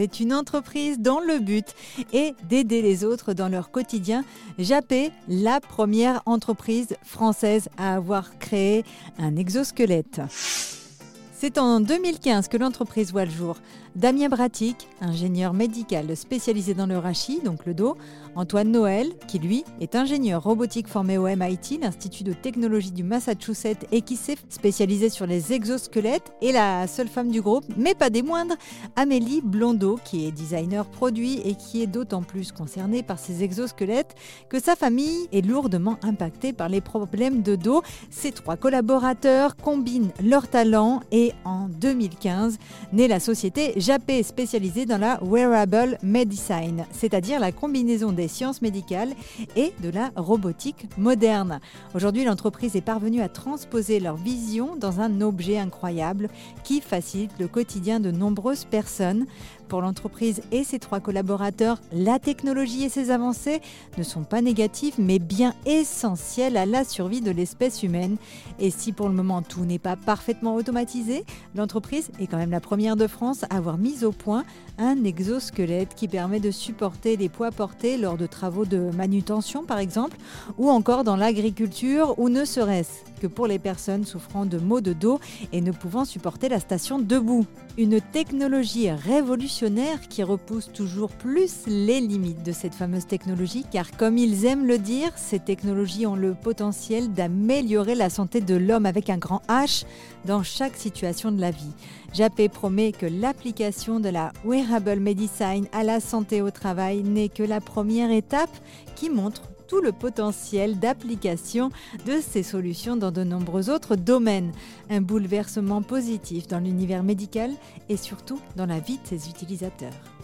C'est une entreprise dont le but est d'aider les autres dans leur quotidien. Japé, la première entreprise française à avoir créé un exosquelette. C'est en 2015 que l'entreprise voit le jour. Damien Bratic, ingénieur médical spécialisé dans le rachis, donc le dos. Antoine Noël, qui lui est ingénieur robotique formé au MIT, l'Institut de technologie du Massachusetts, et qui s'est spécialisé sur les exosquelettes. Et la seule femme du groupe, mais pas des moindres, Amélie Blondeau, qui est designer produit et qui est d'autant plus concernée par ces exosquelettes que sa famille est lourdement impactée par les problèmes de dos. Ces trois collaborateurs combinent leurs talents et en 2015 naît la société Japé spécialisée dans la wearable medicine, c'est-à-dire la combinaison des sciences médicales et de la robotique moderne. Aujourd'hui, l'entreprise est parvenue à transposer leur vision dans un objet incroyable qui facilite le quotidien de nombreuses personnes. Pour l'entreprise et ses trois collaborateurs, la technologie et ses avancées ne sont pas négatives mais bien essentielles à la survie de l'espèce humaine. Et si pour le moment tout n'est pas parfaitement automatisé, l'entreprise est quand même la première de France à avoir mis au point un exosquelette qui permet de supporter les poids portés lors de travaux de manutention par exemple, ou encore dans l'agriculture, ou ne serait-ce que pour les personnes souffrant de maux de dos et ne pouvant supporter la station debout. Une technologie révolutionnaire qui repousse toujours plus les limites de cette fameuse technologie, car comme ils aiment le dire, ces technologies ont le potentiel d'améliorer la santé de l'homme avec un grand H dans chaque situation de la vie. Japé promet que l'application de la wearable medicine à la santé au travail n'est que la première étape qui montre tout le potentiel d'application de ces solutions dans de nombreux autres domaines. Un bouleversement positif dans l'univers médical et surtout dans la vie de ses utilisateurs.